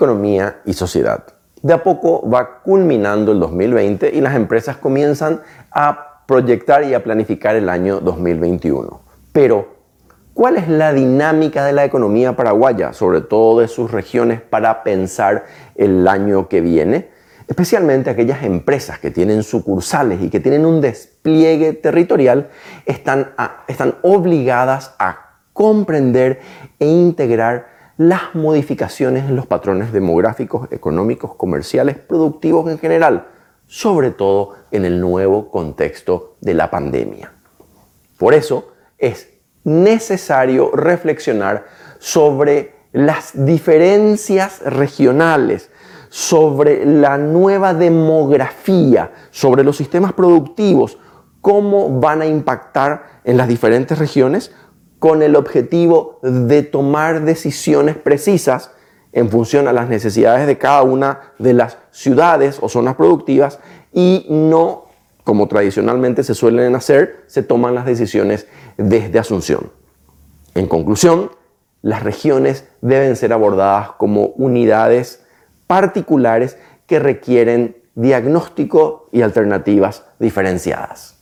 economía y sociedad. De a poco va culminando el 2020 y las empresas comienzan a proyectar y a planificar el año 2021. Pero, ¿cuál es la dinámica de la economía paraguaya, sobre todo de sus regiones, para pensar el año que viene? Especialmente aquellas empresas que tienen sucursales y que tienen un despliegue territorial están, están obligadas a comprender e integrar las modificaciones en los patrones demográficos, económicos, comerciales, productivos en general, sobre todo en el nuevo contexto de la pandemia. Por eso es necesario reflexionar sobre las diferencias regionales, sobre la nueva demografía, sobre los sistemas productivos, cómo van a impactar en las diferentes regiones con el objetivo de tomar decisiones precisas en función a las necesidades de cada una de las ciudades o zonas productivas y no, como tradicionalmente se suelen hacer, se toman las decisiones desde Asunción. En conclusión, las regiones deben ser abordadas como unidades particulares que requieren diagnóstico y alternativas diferenciadas.